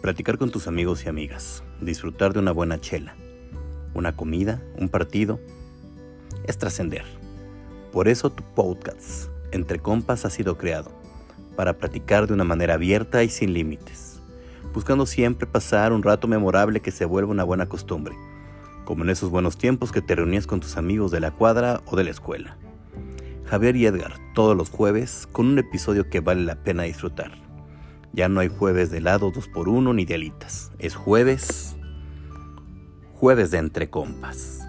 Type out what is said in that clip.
Platicar con tus amigos y amigas, disfrutar de una buena chela, una comida, un partido, es trascender. Por eso tu podcast, Entre Compas, ha sido creado, para platicar de una manera abierta y sin límites, buscando siempre pasar un rato memorable que se vuelva una buena costumbre, como en esos buenos tiempos que te reunías con tus amigos de la cuadra o de la escuela. Javier y Edgar, todos los jueves, con un episodio que vale la pena disfrutar. Ya no hay jueves de helado 2x1 ni de alitas. Es jueves. Jueves de entre compas.